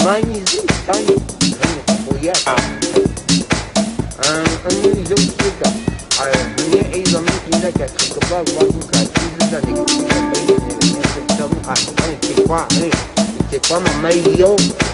My станет is Anlayacağım ki ka, niye eylemli kimde kaçtı kaba vakı kaçtı da ne kadar ne kadar ne kadar ne kadar ne kadar ne kadar ne kadar ne kadar ne kadar ne kadar ne kadar ne kadar ne I'm kadar ne kadar ne kadar ne kadar ne kadar ne kadar ne kadar ne kadar ne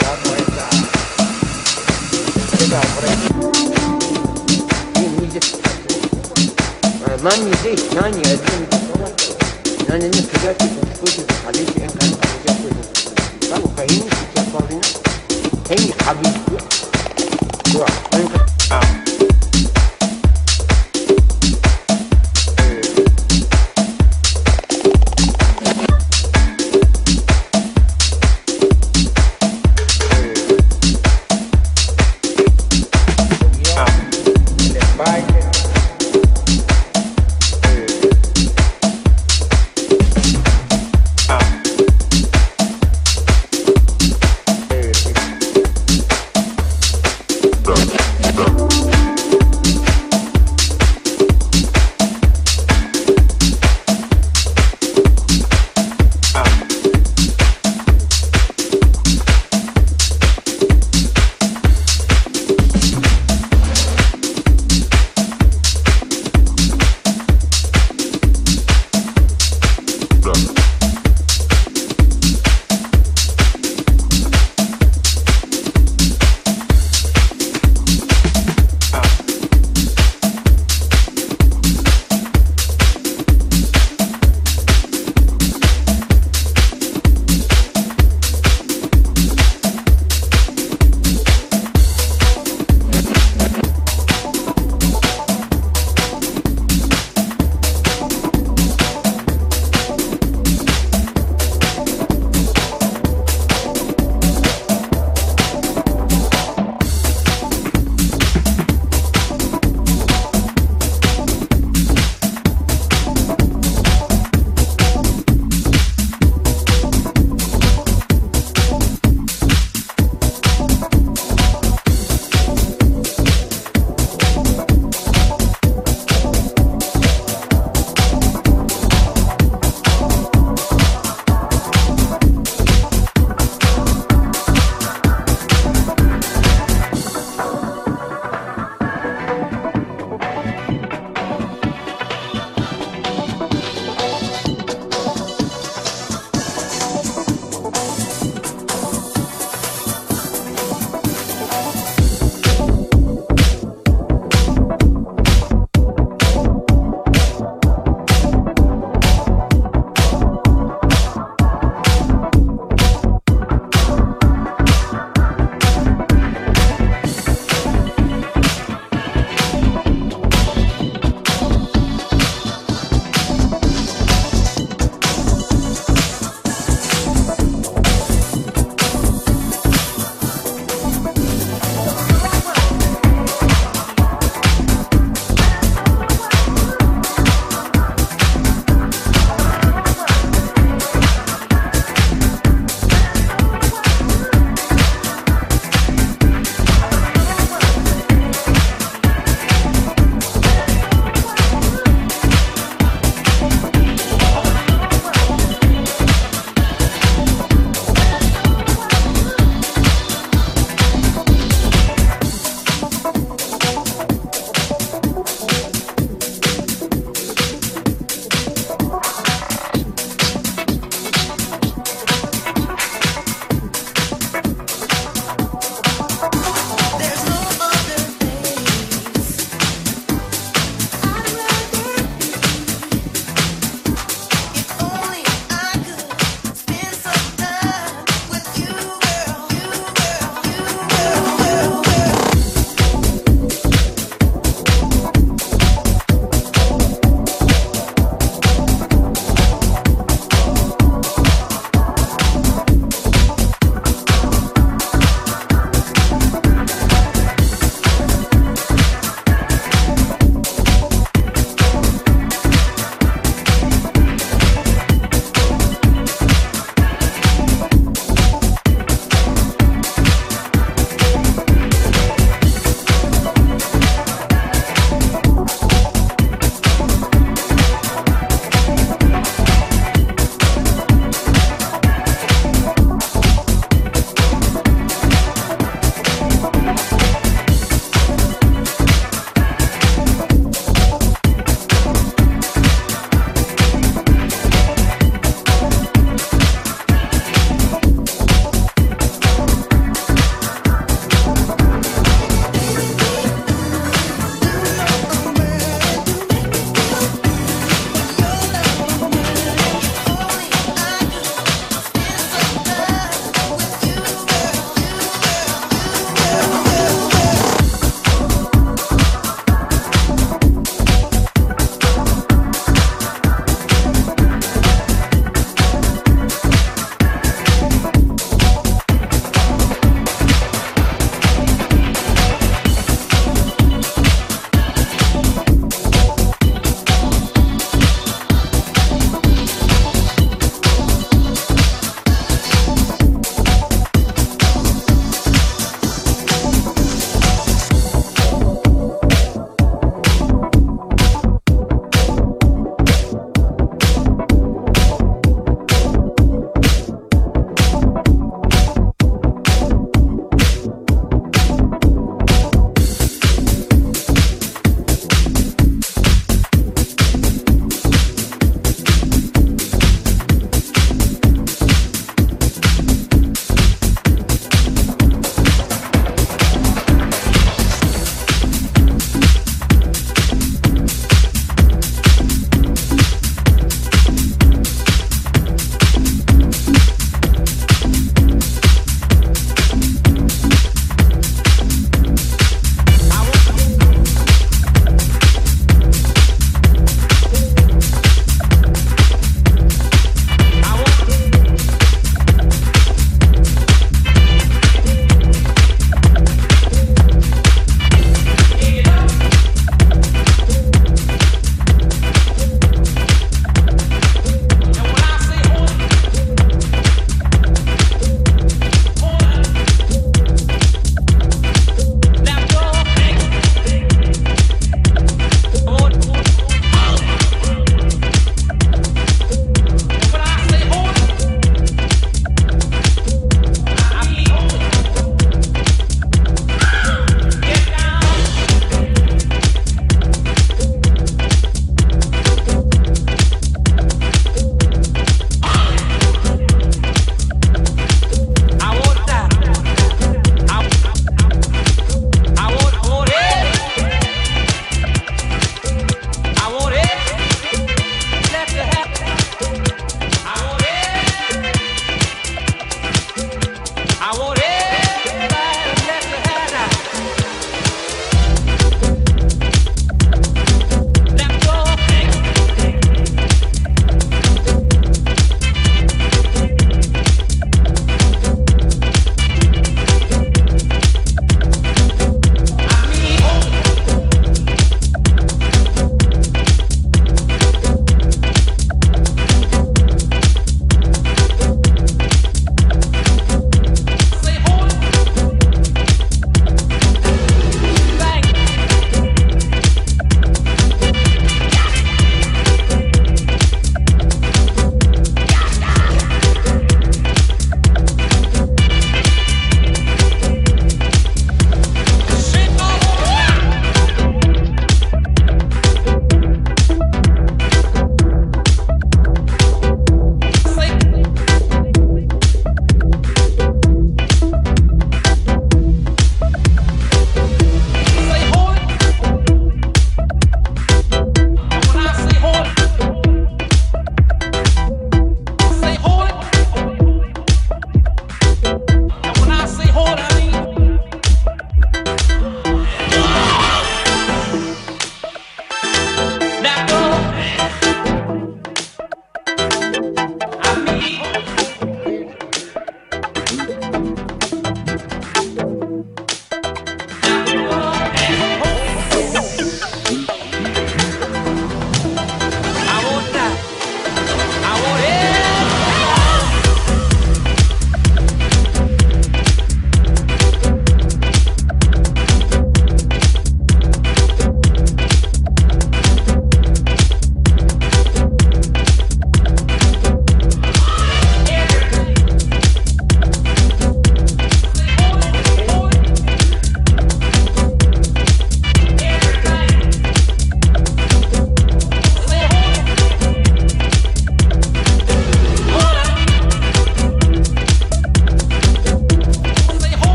那你这，那你眼睛说大？那人家直接就跟过去，他这些银行直接过去，他不还给你直接放进你哎，你卡里吧？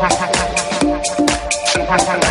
Thank you.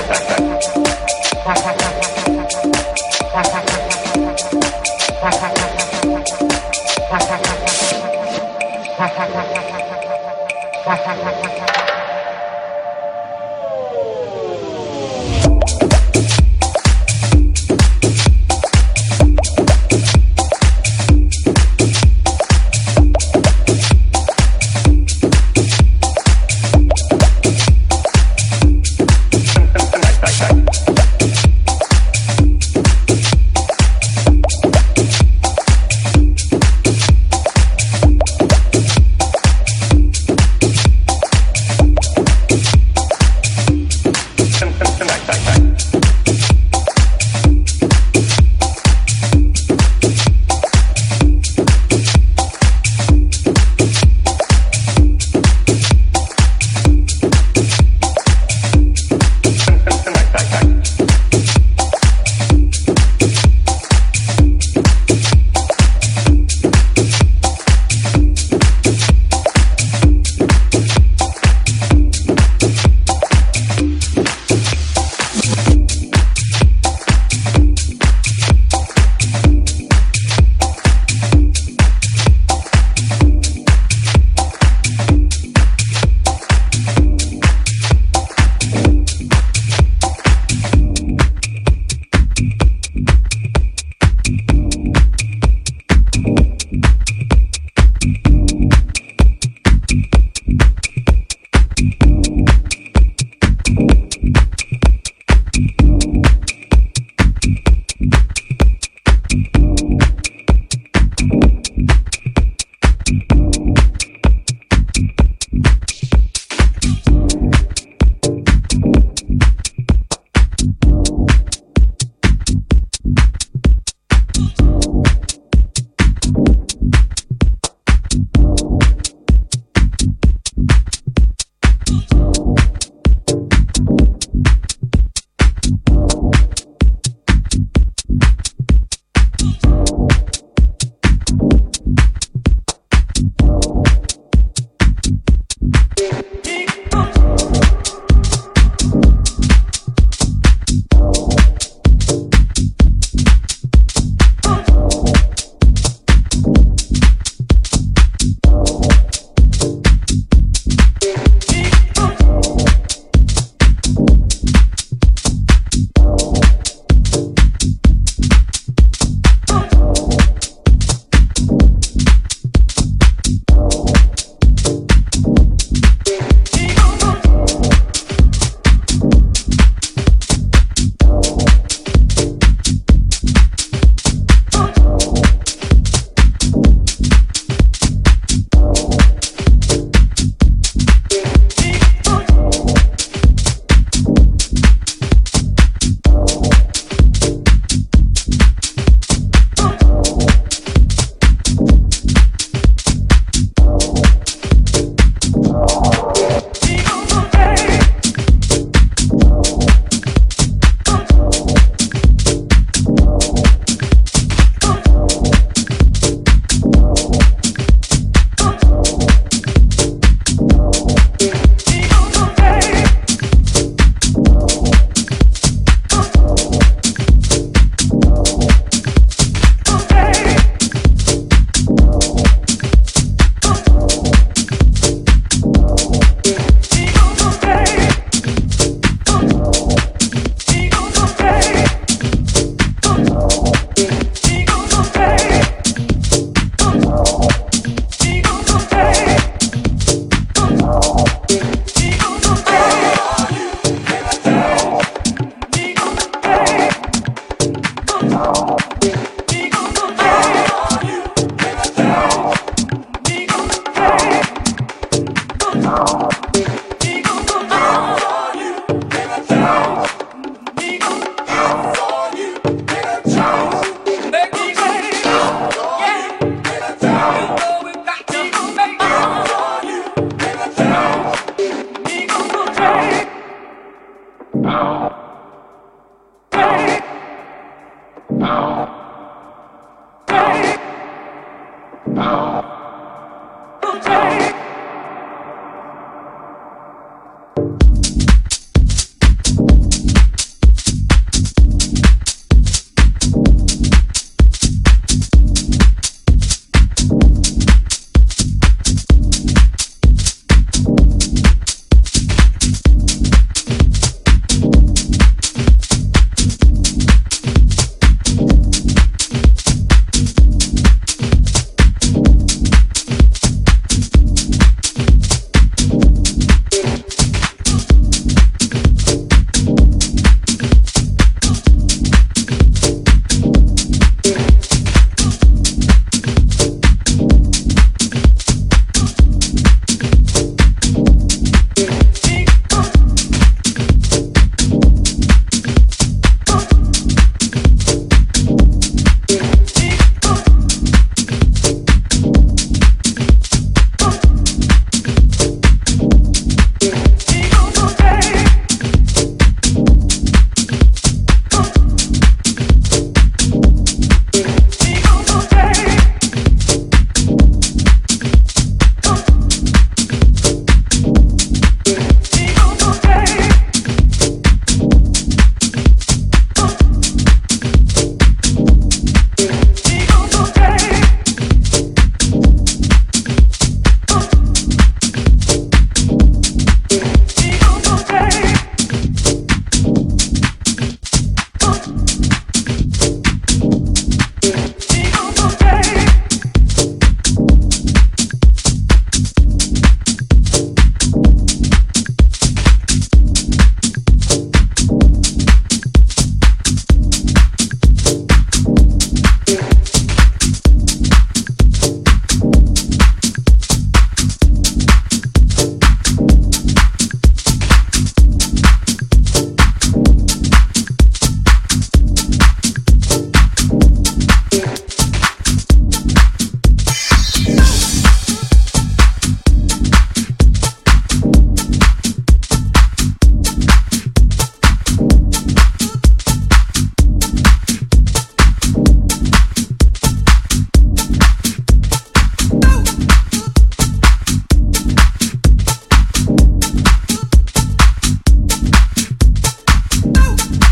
Oh.